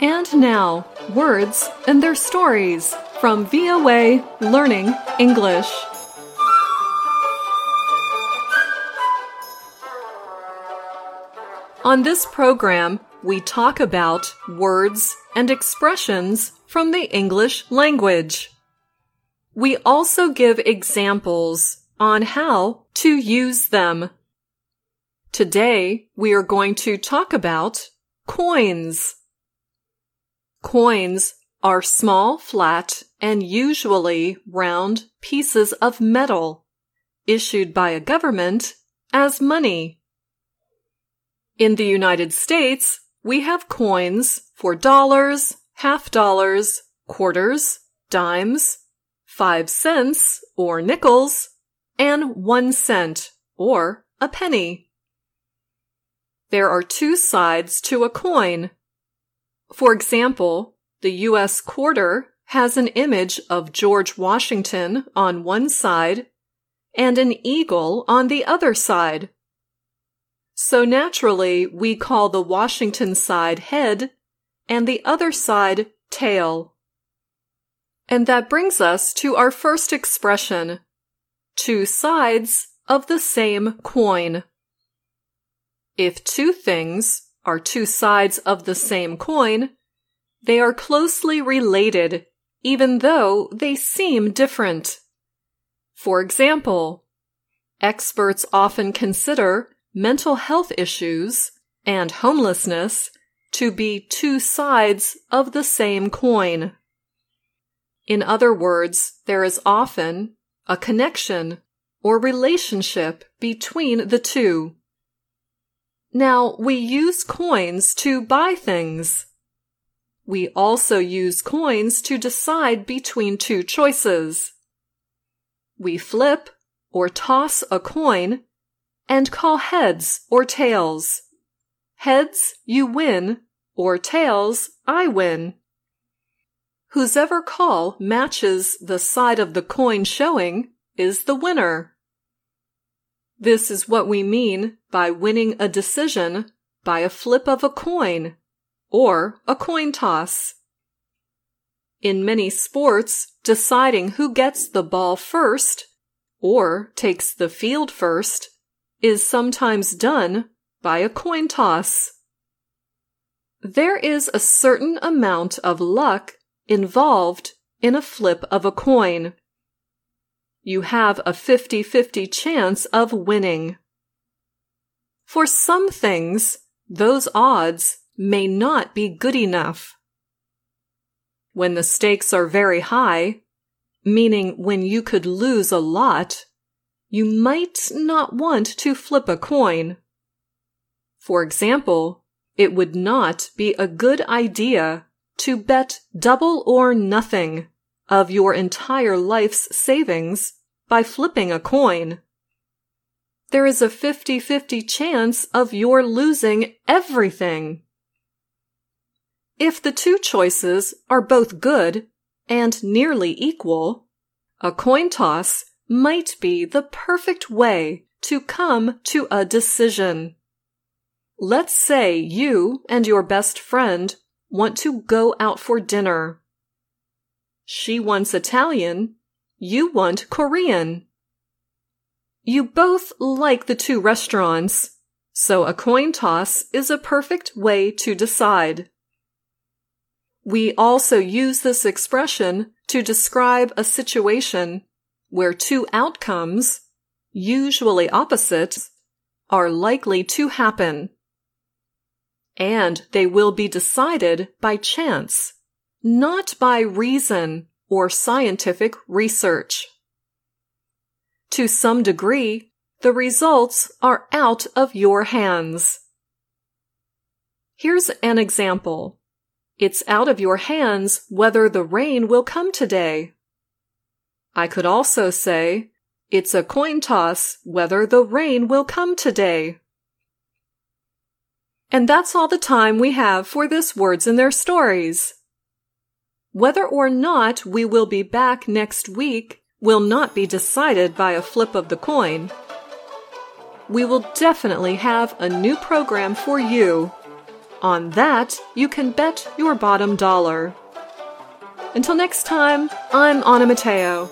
And now, words and their stories from VOA Learning English. On this program, we talk about words and expressions from the English language. We also give examples on how to use them. Today, we are going to talk about coins. Coins are small, flat, and usually round pieces of metal issued by a government as money. In the United States, we have coins for dollars, half dollars, quarters, dimes, five cents or nickels, and one cent or a penny. There are two sides to a coin. For example, the U.S. quarter has an image of George Washington on one side and an eagle on the other side. So naturally, we call the Washington side head and the other side tail. And that brings us to our first expression two sides of the same coin. If two things are two sides of the same coin, they are closely related, even though they seem different. For example, experts often consider mental health issues and homelessness to be two sides of the same coin. In other words, there is often a connection or relationship between the two. Now, we use coins to buy things. We also use coins to decide between two choices. We flip or toss a coin and call heads or tails. Heads, you win, or tails, I win. Whosever call matches the side of the coin showing is the winner. This is what we mean by winning a decision by a flip of a coin or a coin toss. In many sports, deciding who gets the ball first or takes the field first is sometimes done by a coin toss. There is a certain amount of luck involved in a flip of a coin you have a 50-50 chance of winning. For some things, those odds may not be good enough. When the stakes are very high, meaning when you could lose a lot, you might not want to flip a coin. For example, it would not be a good idea to bet double or nothing of your entire life's savings by flipping a coin. There is a 50-50 chance of your losing everything. If the two choices are both good and nearly equal, a coin toss might be the perfect way to come to a decision. Let's say you and your best friend want to go out for dinner. She wants Italian, you want Korean. You both like the two restaurants, so a coin toss is a perfect way to decide. We also use this expression to describe a situation where two outcomes, usually opposite, are likely to happen. And they will be decided by chance not by reason or scientific research. To some degree, the results are out of your hands. Here's an example. It's out of your hands whether the rain will come today. I could also say, it's a coin toss whether the rain will come today. And that's all the time we have for this Words and Their Stories. Whether or not we will be back next week will not be decided by a flip of the coin. We will definitely have a new program for you. On that, you can bet your bottom dollar. Until next time, I'm Anna Matteo.